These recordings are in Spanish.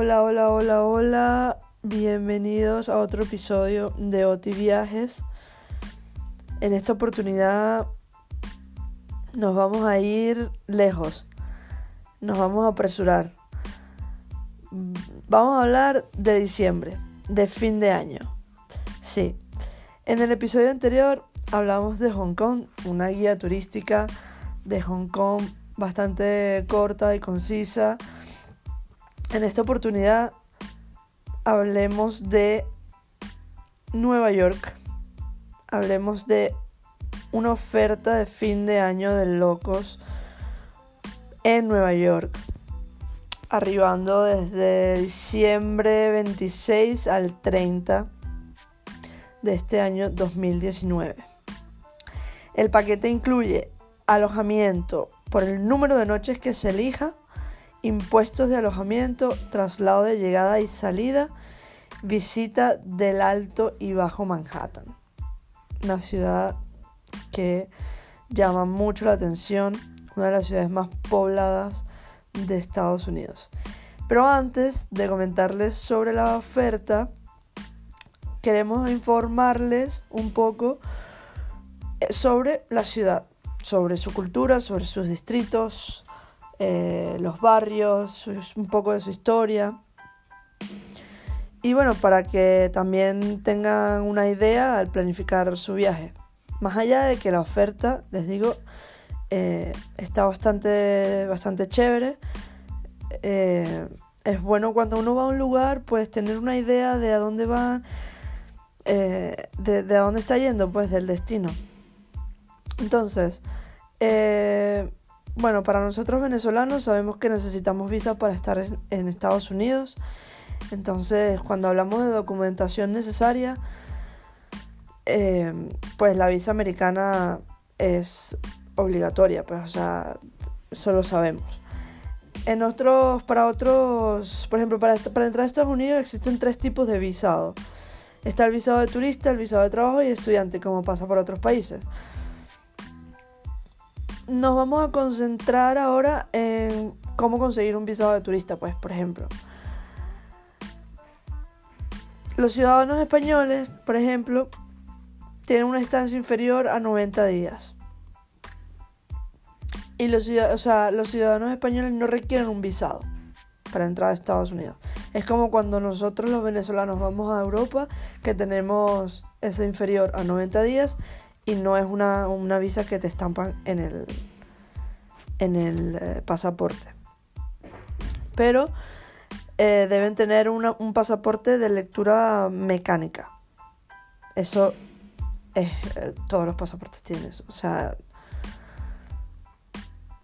Hola, hola, hola, hola. Bienvenidos a otro episodio de Oti Viajes. En esta oportunidad nos vamos a ir lejos. Nos vamos a apresurar. Vamos a hablar de diciembre, de fin de año. Sí. En el episodio anterior hablamos de Hong Kong, una guía turística de Hong Kong bastante corta y concisa en esta oportunidad hablemos de Nueva York. Hablemos de una oferta de fin de año de locos en Nueva York. Arribando desde diciembre 26 al 30 de este año 2019. El paquete incluye alojamiento por el número de noches que se elija impuestos de alojamiento, traslado de llegada y salida, visita del Alto y Bajo Manhattan. Una ciudad que llama mucho la atención, una de las ciudades más pobladas de Estados Unidos. Pero antes de comentarles sobre la oferta, queremos informarles un poco eh, sobre la ciudad, sobre su cultura, sobre sus distritos, eh, los barrios, un poco de su historia. Y bueno, para que también tengan una idea al planificar su viaje. Más allá de que la oferta, les digo, eh, está bastante, bastante chévere. Eh, es bueno cuando uno va a un lugar, pues tener una idea de a dónde va, de, de, a dónde está yendo, pues del destino. Entonces, bueno, para nosotros venezolanos sabemos que necesitamos visa para estar en Estados Unidos. Entonces, cuando hablamos de documentación necesaria, eh, pues la visa americana es obligatoria, pues, o sea, eso lo sabemos. En otros, para otros, por ejemplo, para, para entrar a Estados Unidos existen tres tipos de visado. Está el visado de turista, el visado de trabajo y estudiante, como pasa por otros países nos vamos a concentrar ahora en cómo conseguir un visado de turista, pues, por ejemplo. Los ciudadanos españoles, por ejemplo, tienen una estancia inferior a 90 días. Y los, ciudadanos españoles no requieren un visado para entrar a Estados Unidos. Es como cuando nosotros los venezolanos vamos a Europa, que tenemos ese inferior a 90 días y no es una, visa que te estampan en el, en el eh, pasaporte. Pero eh, deben tener un pasaporte de lectura mecánica. Eso es, eh, todos los pasaportes tienen eso. O sea,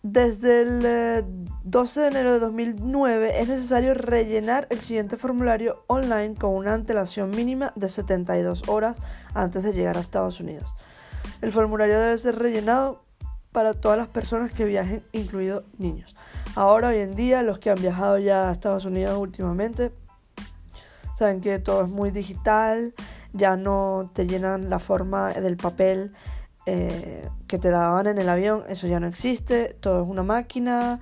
desde el 12 de enero de 2009 es necesario rellenar el siguiente formulario online con una antelación mínima de 72 horas antes de llegar a Estados Unidos. El formulario debe ser rellenado para todas las personas que viajen, incluidos niños. Ahora, hoy en día, los que han viajado ya a Estados Unidos últimamente, saben que todo es muy digital, ya no te llenan la forma del papel eh, que te daban en el avión, eso ya no existe, todo es una máquina,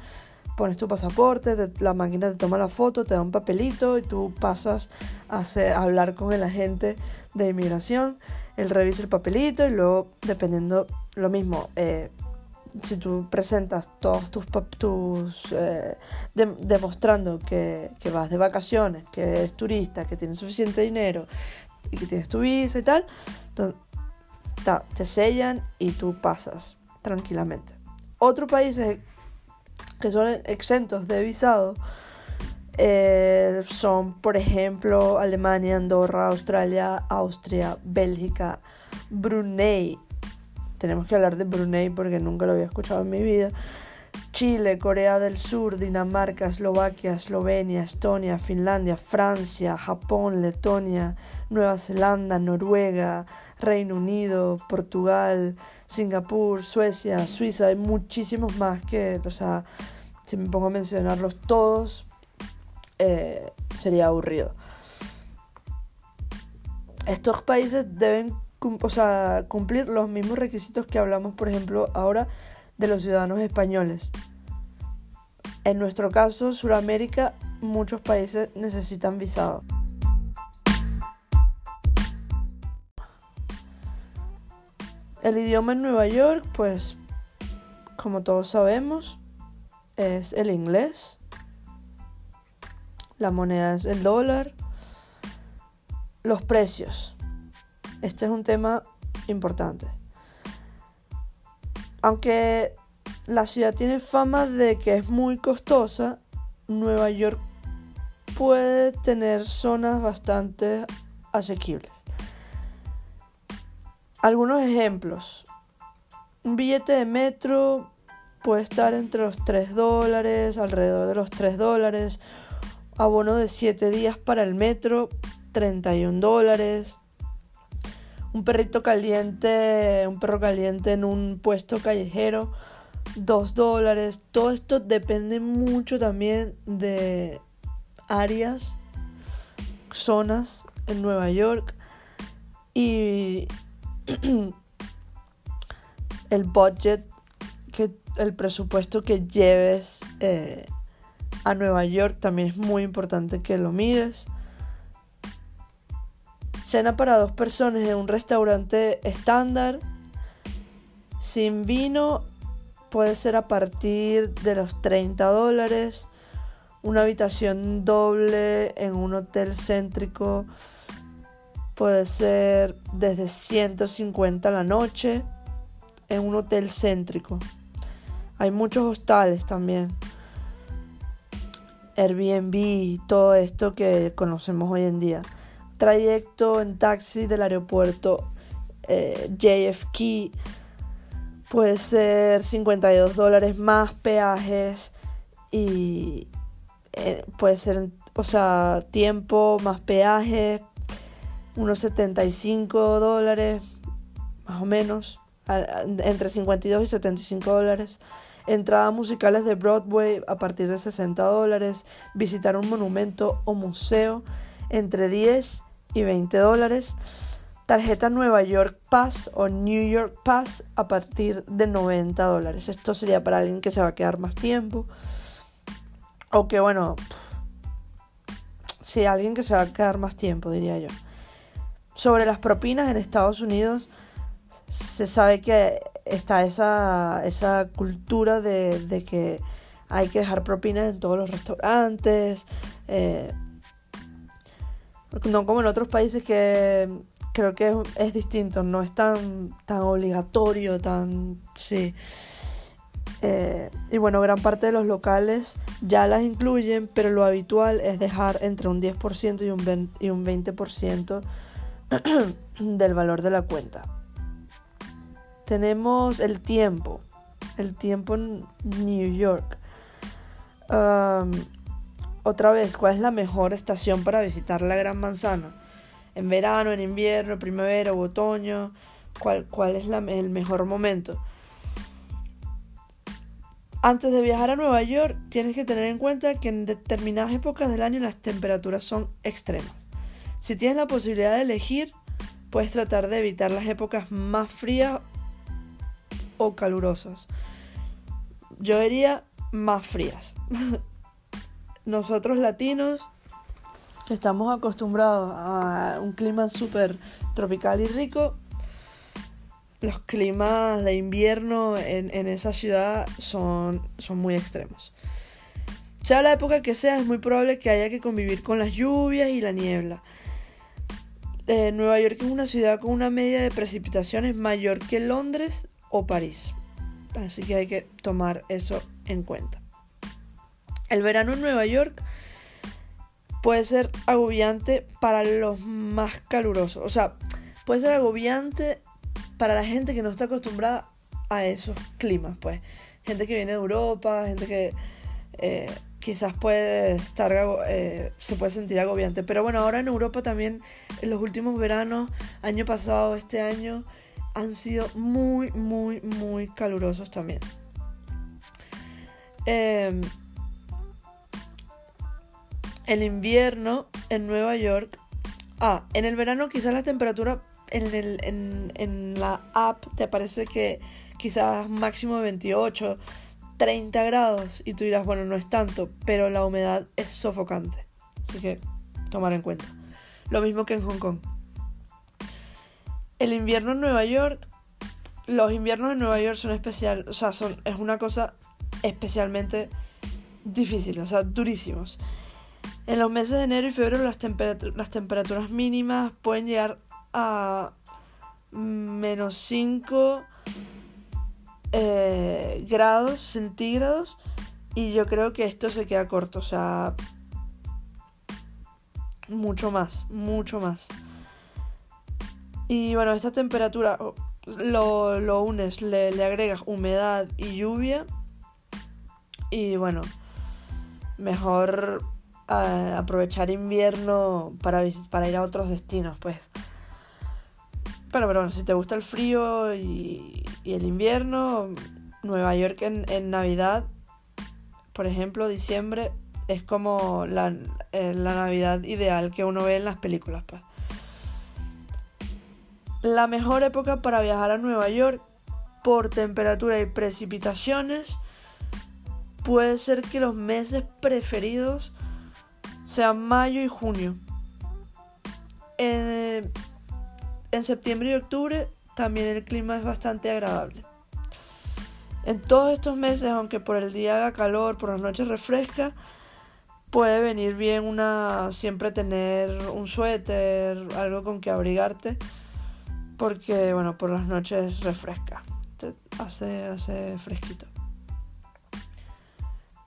pones tu pasaporte, la máquina te toma la foto, te da un papelito y tú pasas a, a hablar con el agente de inmigración él revisa el papelito y luego, dependiendo, lo mismo, eh, si tú presentas todos tus, tus eh, demostrando que, vas de vacaciones, que eres turista, que tienes suficiente dinero y que tienes tu visa y tal, te sellan y tú pasas tranquilamente. Otros países que son exentos de visado eh, son, por ejemplo, Alemania, Andorra, Australia, Austria, Bélgica, Brunei. Tenemos que hablar de Brunei porque nunca lo había escuchado en mi vida. Chile, Corea del Sur, Dinamarca, Eslovaquia, Eslovenia, Estonia, Finlandia, Francia, Japón, Letonia, Nueva Zelanda, Noruega, Reino Unido, Portugal, Singapur, Suecia, Suiza, hay muchísimos más que, o sea, si me pongo a mencionarlos todos, eh, sería aburrido. Estos países deben cumplir los mismos requisitos que hablamos, por ejemplo, ahora de los ciudadanos españoles. En nuestro caso, Sudamérica muchos países necesitan visado. El idioma en Nueva York, pues, como todos sabemos, es el inglés. La moneda es el dólar. Los precios. Este es un tema importante. Aunque la ciudad tiene fama de que es muy costosa, Nueva York puede tener zonas bastante asequibles. Algunos ejemplos. Un billete de metro puede estar entre los 3 dólares, alrededor de los 3 dólares. Abono de 7 días para el metro, 31 dólares. Un perrito caliente, un perro caliente en un puesto callejero, 2 dólares. Todo esto depende mucho también de áreas, zonas en Nueva York. Y el budget, que, el presupuesto que lleves eh, a Nueva York también es muy importante que lo mires. Cena para dos personas en un restaurante estándar. Sin vino puede ser a partir de los 30 dólares. Una habitación doble en un hotel céntrico puede ser desde 150 a la noche en un hotel céntrico. Hay muchos hostales también. Airbnb, todo esto que conocemos hoy en día. Trayecto en taxi del aeropuerto eh, JFK puede ser 52 dólares más peajes y eh, puede ser, o sea, tiempo más peajes, unos 75 dólares, más o menos, entre 52 y 75 dólares. Entradas musicales de Broadway a partir de 60 dólares. Visitar un monumento o museo entre 10 y 20 dólares. Tarjeta Nueva York Pass o New York Pass a partir de 90 dólares. Esto sería para alguien que se va a quedar más tiempo. O que bueno, sí, alguien que se va a quedar más tiempo, diría yo. Sobre las propinas en Estados Unidos, se sabe que está esa, esa cultura de, que hay que dejar propinas en todos los restaurantes. Eh, no como en otros países que creo que es, distinto, no es tan, tan obligatorio, tan... Sí. Eh, y bueno, gran parte de los locales ya las incluyen, pero lo habitual es dejar entre un 10% y un, y un 20% del valor de la cuenta. Tenemos el tiempo, el tiempo en New York. otra vez, ¿cuál es la mejor estación para visitar la Gran Manzana? ¿En verano, en invierno, primavera o otoño? ¿Cuál, cuál es el mejor momento? Antes de viajar a Nueva York, tienes que tener en cuenta que en determinadas épocas del año las temperaturas son extremas. Si tienes la posibilidad de elegir, puedes tratar de evitar las épocas más frías calurosas. Yo diría más frías. Nosotros latinos estamos acostumbrados a un clima súper tropical y rico. Los climas de invierno en, esa ciudad son, son muy extremos. Sea la época que sea, es muy probable que haya que convivir con las lluvias y la niebla. Eh, Nueva York es una ciudad con una media de precipitaciones mayor que Londres o París. Así que hay que tomar eso en cuenta. El verano en Nueva York puede ser agobiante para los más calurosos. O sea, puede ser agobiante para la gente que no está acostumbrada a esos climas, pues. Gente que viene de Europa, gente que eh, quizás puede estar, eh, se puede sentir agobiante. Pero bueno, ahora en Europa también, en los últimos veranos, año pasado, este año, han sido muy, muy, muy calurosos también. Em, el invierno en Nueva York. Ah, en el verano quizás la temperatura en, el, en, en la app te parece que quizás máximo 28, 30 grados y tú dirás, bueno, no es tanto, pero la humedad es sofocante. Así que tomar en cuenta. Lo mismo que en Hong Kong. El invierno en Nueva York, los inviernos en Nueva York son especial, o sea, son, es una cosa especialmente difícil, o sea, durísimos. En los meses de enero y febrero las, las temperaturas mínimas pueden llegar a menos 5 eh, grados centígrados y yo creo que esto se queda corto, o sea, mucho más, mucho más. Y bueno, esta temperatura lo, lo unes, le, le agregas humedad y lluvia y bueno, mejor aprovechar invierno para, para ir a otros destinos, pues. Pero, pero bueno, si te gusta el frío y, el invierno, Nueva York en, Navidad, por ejemplo, diciembre, es como la, eh, la, Navidad ideal que uno ve en las películas. Pues. La mejor época para viajar a Nueva York por temperatura y precipitaciones puede ser que los meses preferidos sea mayo y junio. En, septiembre y octubre también el clima es bastante agradable. En todos estos meses, aunque por el día haga calor, por las noches refresca, puede venir bien una siempre tener un suéter, algo con que abrigarte, porque bueno, por las noches refresca, hace, hace fresquito.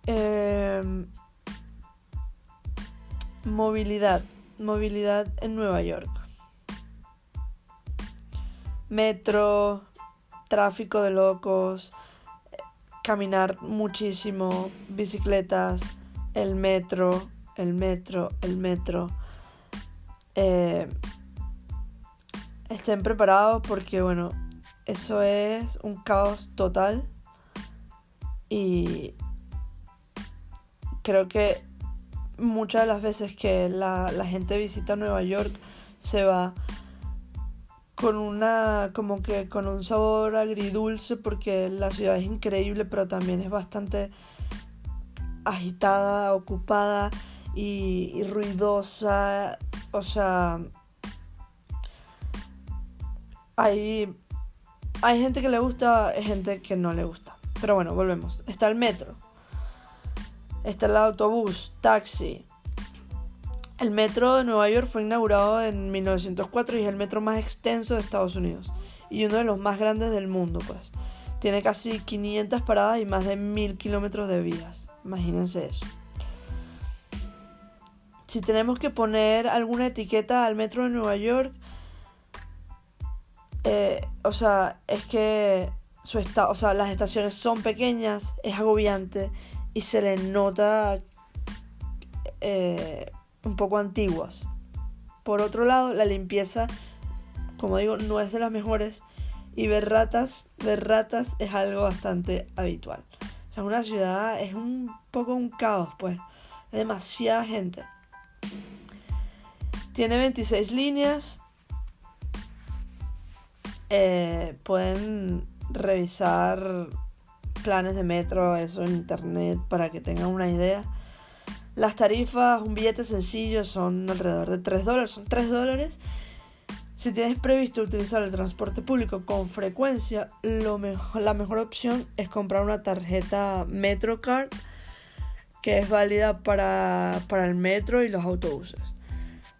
Eh, Movilidad. Movilidad en Nueva York. Metro, tráfico de locos, caminar muchísimo, bicicletas, el metro, el metro, el metro. Eh, estén preparados porque, bueno, eso es un caos total. Y creo que muchas de las veces que la, gente visita Nueva York se va con una como que con un sabor agridulce porque la ciudad es increíble pero también es bastante agitada, ocupada y, ruidosa, o sea, hay hay gente que le gusta, hay gente que no le gusta. Pero bueno, volvemos. Está el metro está el autobús, taxi. El metro de Nueva York fue inaugurado en 1904 y es el metro más extenso de Estados Unidos y uno de los más grandes del mundo, pues. Tiene casi 500 paradas y más de 1000 kilómetros de vías. Imagínense eso. Si tenemos que poner alguna etiqueta al metro de Nueva York, eh, o sea, es que su o sea, las estaciones son pequeñas, es agobiante y se le nota eh, un poco antiguas. Por otro lado, la limpieza, como digo, no es de las mejores y ver ratas, ver ratas es algo bastante habitual. O sea, una ciudad es un poco un caos, pues. Es demasiada gente. Tiene 26 líneas. Eh, pueden revisar planes de metro, eso en internet para que tengan una idea. Las tarifas, un billete sencillo son alrededor de 3 dólares, son 3 dólares. Si tienes previsto utilizar el transporte público con frecuencia, lo mejor, la mejor opción es comprar una tarjeta MetroCard que es válida para, para el metro y los autobuses.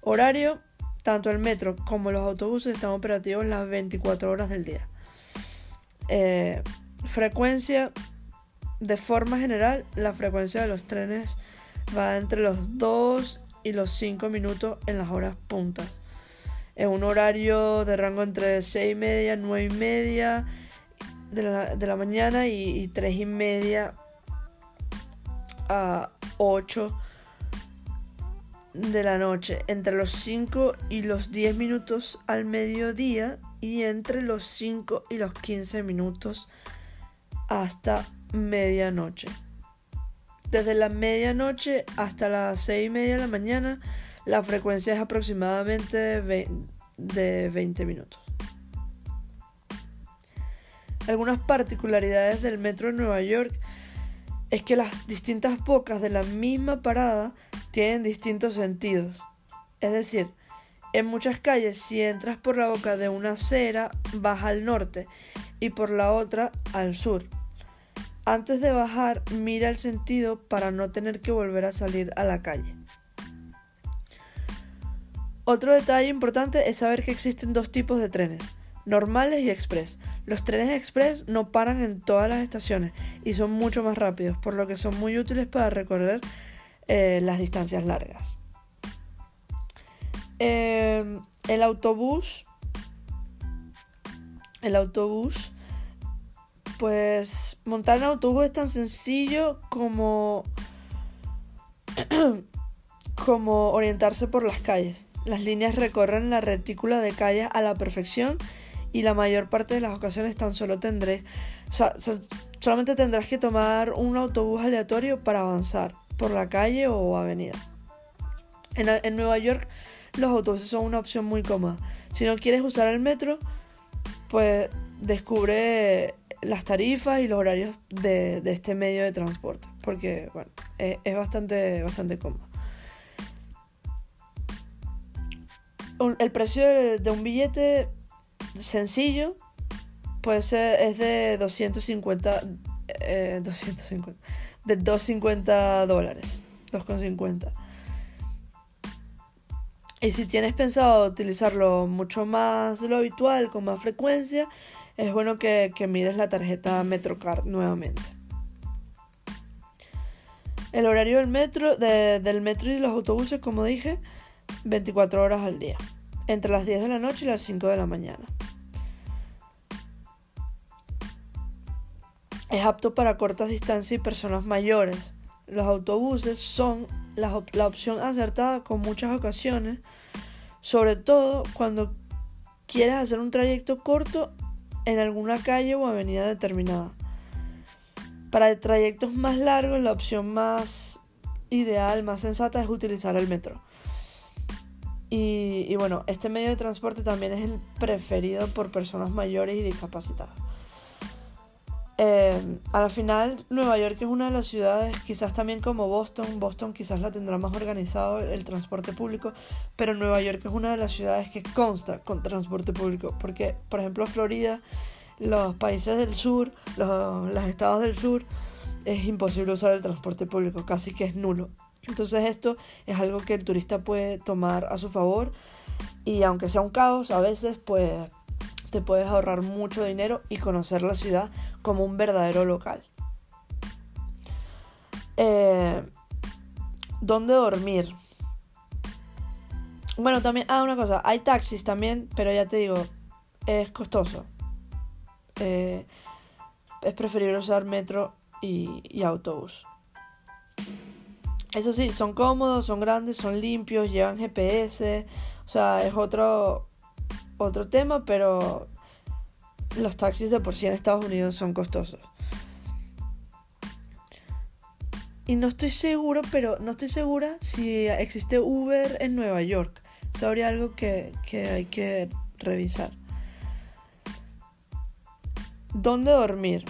Horario, tanto el metro como los autobuses están operativos las 24 horas del día. Eh, Frecuencia, de forma general, la frecuencia de los trenes va entre los 2 y los 5 minutos en las horas puntas. Es un horario de rango entre 6 y media, 9 y media de la, mañana y, y 3 y media a 8 de la noche, entre los 5 y los 10 minutos al mediodía y entre los 5 y los 15 minutos hasta medianoche. Desde la medianoche hasta las 6 y media de la mañana, la frecuencia es aproximadamente de 20 minutos. Algunas particularidades del metro de Nueva York es que las distintas bocas de la misma parada tienen distintos sentidos. Es decir, en muchas calles si entras por la boca de una acera vas al norte y por la otra al sur. Antes de bajar mira el sentido para no tener que volver a salir a la calle. Otro detalle importante es saber que existen dos tipos de trenes, normales y express. Los trenes express no paran en todas las estaciones y son mucho más rápidos, por lo que son muy útiles para recorrer eh, las distancias largas. Em, el autobús, el autobús, pues montar un autobús es tan sencillo como como orientarse por las calles. Las líneas recorren la retícula de calles a la perfección y la mayor parte de las ocasiones tan solo tendré, solamente tendrás que tomar un autobús aleatorio para avanzar por la calle o avenida. En, Nueva York los autobuses son una opción muy cómoda. Si no quieres usar el metro, pues descubre las tarifas y los horarios de, este medio de transporte, porque bueno, es, bastante, bastante cómodo. el precio de, un billete sencillo puede es de 250 eh, 250 de 250 dólares 2,50 y si tienes pensado utilizarlo mucho más de lo habitual con más frecuencia es bueno que, que mires la tarjeta Metrocard nuevamente el horario del metro del metro y de los autobuses como dije 24 horas al día, entre las 10 de la noche y las 5 de la mañana. Es apto para cortas distancias y personas mayores. Los autobuses son la, opción acertada con muchas ocasiones, sobre todo cuando quieres hacer un trayecto corto en alguna calle o avenida determinada. Para trayectos más largos, la opción más ideal, más sensata es utilizar el metro. Y, bueno, este medio de transporte también es el preferido por personas mayores y discapacitadas. Eh, al final, Nueva York es una de las ciudades, quizás también como Boston, Boston quizás la tendrá más organizado el transporte público, pero Nueva York es una de las ciudades que consta con transporte público, porque por ejemplo Florida, los países del sur, los, los estados del sur, es imposible usar el transporte público, casi que es nulo. Entonces esto es algo que el turista puede tomar a su favor y aunque sea un caos, a veces pues te puedes ahorrar mucho dinero y conocer la ciudad como un verdadero local. Eh, ¿Dónde dormir? Bueno, también, ah, una cosa, hay taxis también, pero ya te digo, es costoso. Eh, es preferible usar metro y autobús. Eso sí, son cómodos, son grandes, son limpios, llevan GPS, o sea, es otro, otro tema, pero los taxis de por sí en Estados Unidos son costosos. Y no estoy seguro, pero no estoy segura si existe Uber en Nueva York. Eso habría algo que, que hay que revisar. ¿Dónde dormir?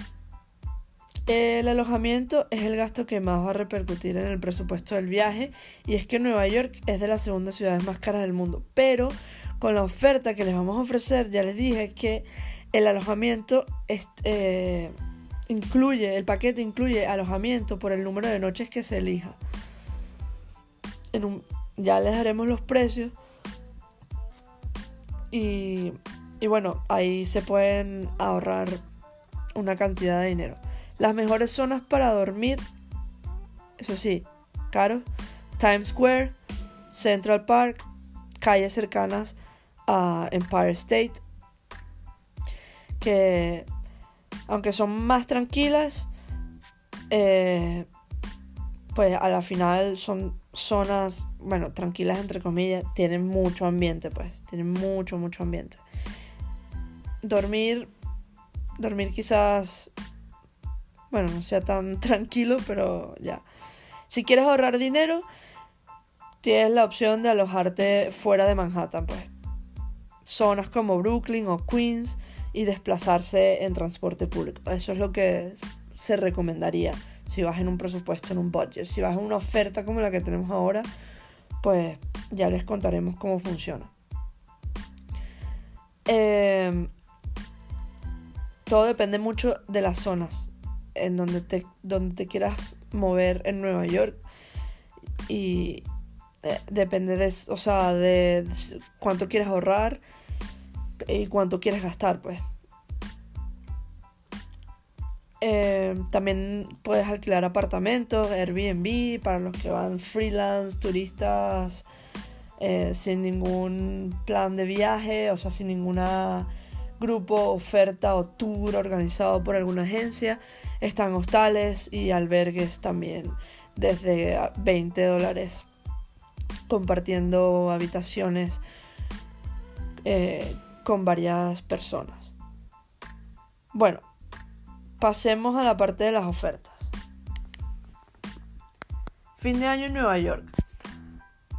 El alojamiento es el gasto que más va a repercutir en el presupuesto del viaje y es que Nueva York es de las segundas ciudades más caras del mundo, pero con la oferta que les vamos a ofrecer ya les dije que el alojamiento eh, incluye, el paquete incluye alojamiento por el número de noches que se elija. ya les daremos los precios y, y bueno, ahí se pueden ahorrar una cantidad de dinero. Las mejores zonas para dormir, eso sí, caro, Times Square, Central Park, calles cercanas a Empire State, que aunque son más tranquilas, eh, pues a la final son zonas, bueno, tranquilas entre comillas, tienen mucho ambiente, pues, tienen mucho, mucho ambiente. Dormir, dormir quizás bueno, no sea tan tranquilo, pero ya. Si quieres ahorrar dinero, tienes la opción de alojarte fuera de Manhattan, pues. Zonas como Brooklyn o Queens y desplazarse en transporte público. Eso es lo que se recomendaría Si vas en un presupuesto, en un budget, si vas en una oferta como la que tenemos ahora, pues ya les contaremos cómo funciona. Em, todo depende mucho de las zonas en donde te, donde te quieras mover en Nueva York. Y eh, depende de, o sea, de, cuánto quieres ahorrar y cuánto quieres gastar, pues. Em, también puedes alquilar apartamentos, Airbnb, para los que van freelance, turistas, eh, sin ningún plan de viaje, o sea, sin ninguna grupo, oferta o tour organizado por alguna agencia. Están hostales y albergues también desde 20 dólares compartiendo habitaciones eh, con varias personas. Bueno, pasemos a la parte de las ofertas. Fin de año en Nueva York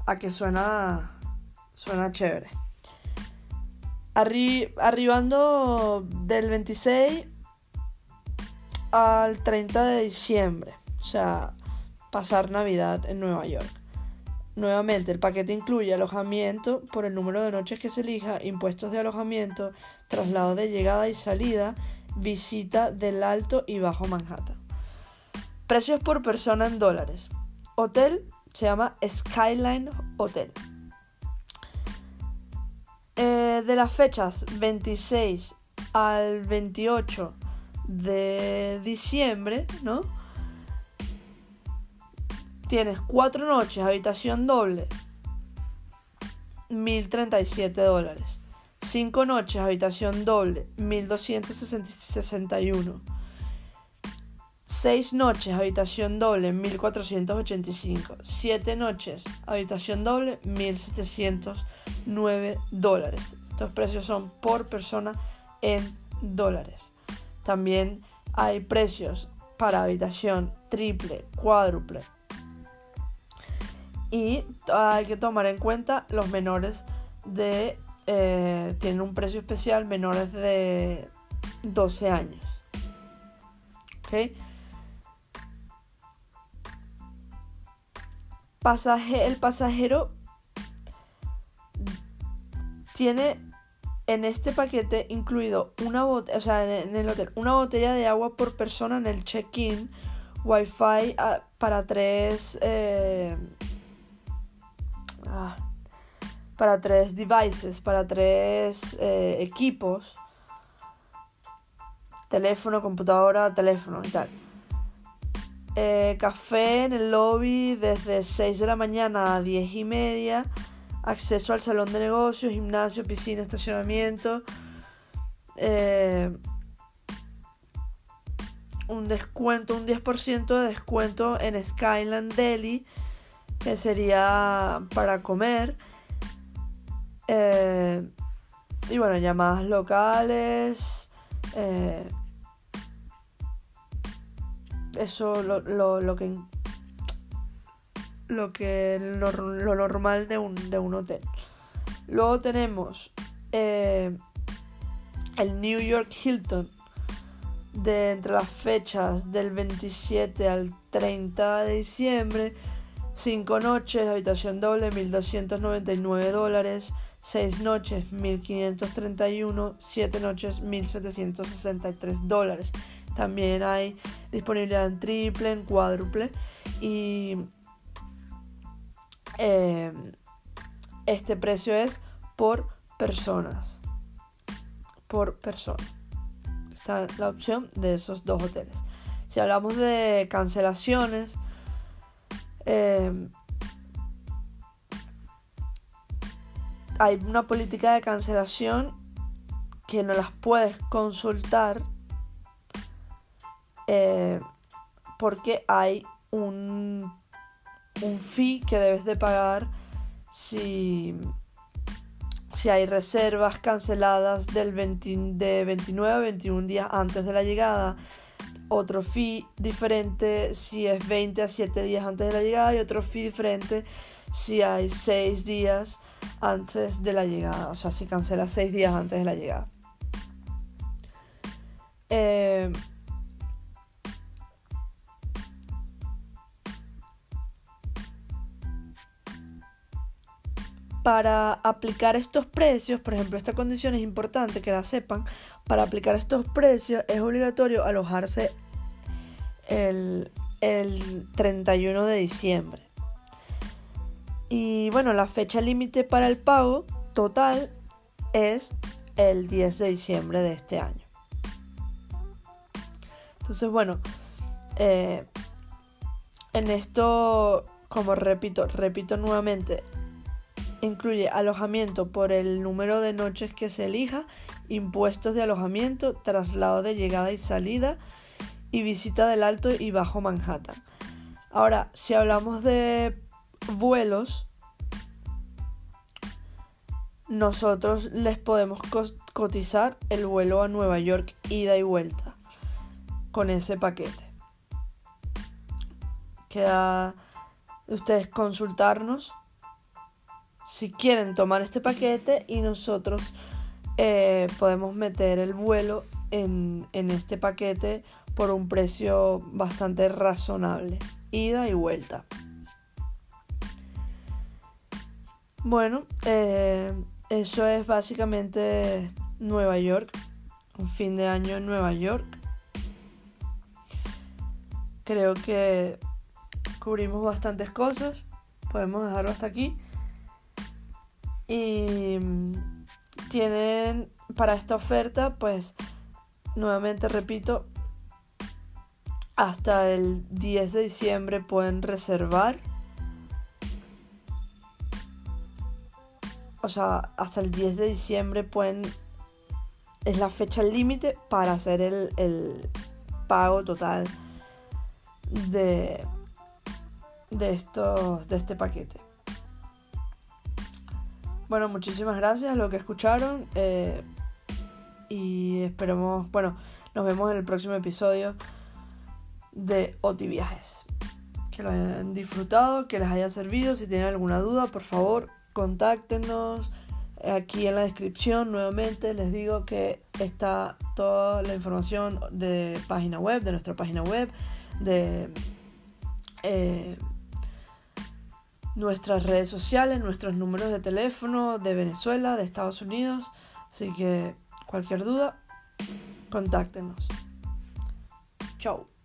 a que suena, suena chévere. arribando del 26 al 30 de diciembre, o sea, pasar Navidad en Nueva York. Nuevamente, el paquete incluye alojamiento por el número de noches que se elija, impuestos de alojamiento, traslado de llegada y salida, visita del Alto y Bajo Manhattan. Precios por persona en dólares. Hotel se llama Skyline Hotel. Eh, de las fechas 26 al 28 de diciembre, ¿no? Tienes cuatro noches, habitación doble, 1037 dólares. Cinco noches, habitación doble, 1261. 6 noches, habitación doble, 1485. 7 noches, habitación doble, 1709 dólares. Estos precios son por persona en dólares. También hay precios para habitación triple, cuádruple. Y hay que tomar en cuenta los menores de... Eh, tienen un precio especial menores de 12 años. ¿Okay? el pasajero tiene en este paquete incluido una botella, o sea, en el hotel, una botella de agua por persona en el check-in, wifi ah, para tres, eh, para tres devices, para tres eh, equipos, teléfono, computadora, teléfono y tal. Eh, café en el lobby desde 6 de la mañana a 10 y media. Acceso al salón de negocios, gimnasio, piscina, estacionamiento. Eh, un descuento, un 10% de descuento en Skyland Deli, que sería para comer. Eh, y bueno, llamadas locales eso lo, lo, lo que lo que lo, normal de un, de un, hotel. Luego tenemos eh, el New York Hilton de entre las fechas del 27 al 30 de diciembre. 5 noches, habitación doble, 1.299 dólares. 6 noches, 1.531. 7 noches, 1.763 dólares. También hay disponibilidad en triple, en cuádruple. Y eh, este precio es por personas. Por persona. Está la opción de esos dos hoteles. Si hablamos de cancelaciones, eh, hay una política de cancelación que no las puedes consultar eh, porque hay un, un fee que debes de pagar si, si hay reservas canceladas del de 29 a 21 días antes de la llegada otro fee diferente si es 20 a 7 días antes de la llegada y otro fee diferente si hay 6 días antes de la llegada, o sea, si cancela 6 días antes de la llegada. Em, para aplicar estos precios, por ejemplo, esta condición es importante que la sepan, para aplicar estos precios es obligatorio alojarse el, el 31 de diciembre. Y bueno, la fecha límite para el pago total es el 10 de diciembre de este año. Entonces, bueno, eh, en esto, como repito, repito nuevamente, incluye alojamiento por el número de noches que se elija, impuestos de alojamiento, traslado de llegada y salida y visita del Alto y Bajo Manhattan. Ahora, si hablamos de vuelos, nosotros les podemos cotizar el vuelo a Nueva York ida y vuelta con ese paquete. Queda ustedes consultarnos si quieren tomar este paquete y nosotros eh, podemos meter el vuelo en, en este paquete por un precio bastante razonable, ida y vuelta. Bueno, eh, eso es básicamente Nueva York, un fin de año en Nueva York. Creo que cubrimos bastantes cosas, podemos dejarlo hasta aquí. Y tienen para esta oferta, pues nuevamente repito, hasta el 10 de diciembre pueden reservar o sea, hasta el 10 de diciembre pueden, es la fecha límite para hacer el, pago total de, de, estos, de este paquete. Bueno, muchísimas gracias a los que escucharon eh, y esperemos, bueno, nos vemos en el próximo episodio de Oti Viajes. Que lo hayan disfrutado, que les haya servido. Si tienen alguna duda, por favor, contáctenos. Aquí en la descripción nuevamente les digo que está toda la información de página web, de nuestra página web, de eh, nuestras redes sociales, nuestros números de teléfono de Venezuela, de Estados Unidos. Así que cualquier duda, contáctenos. Chao.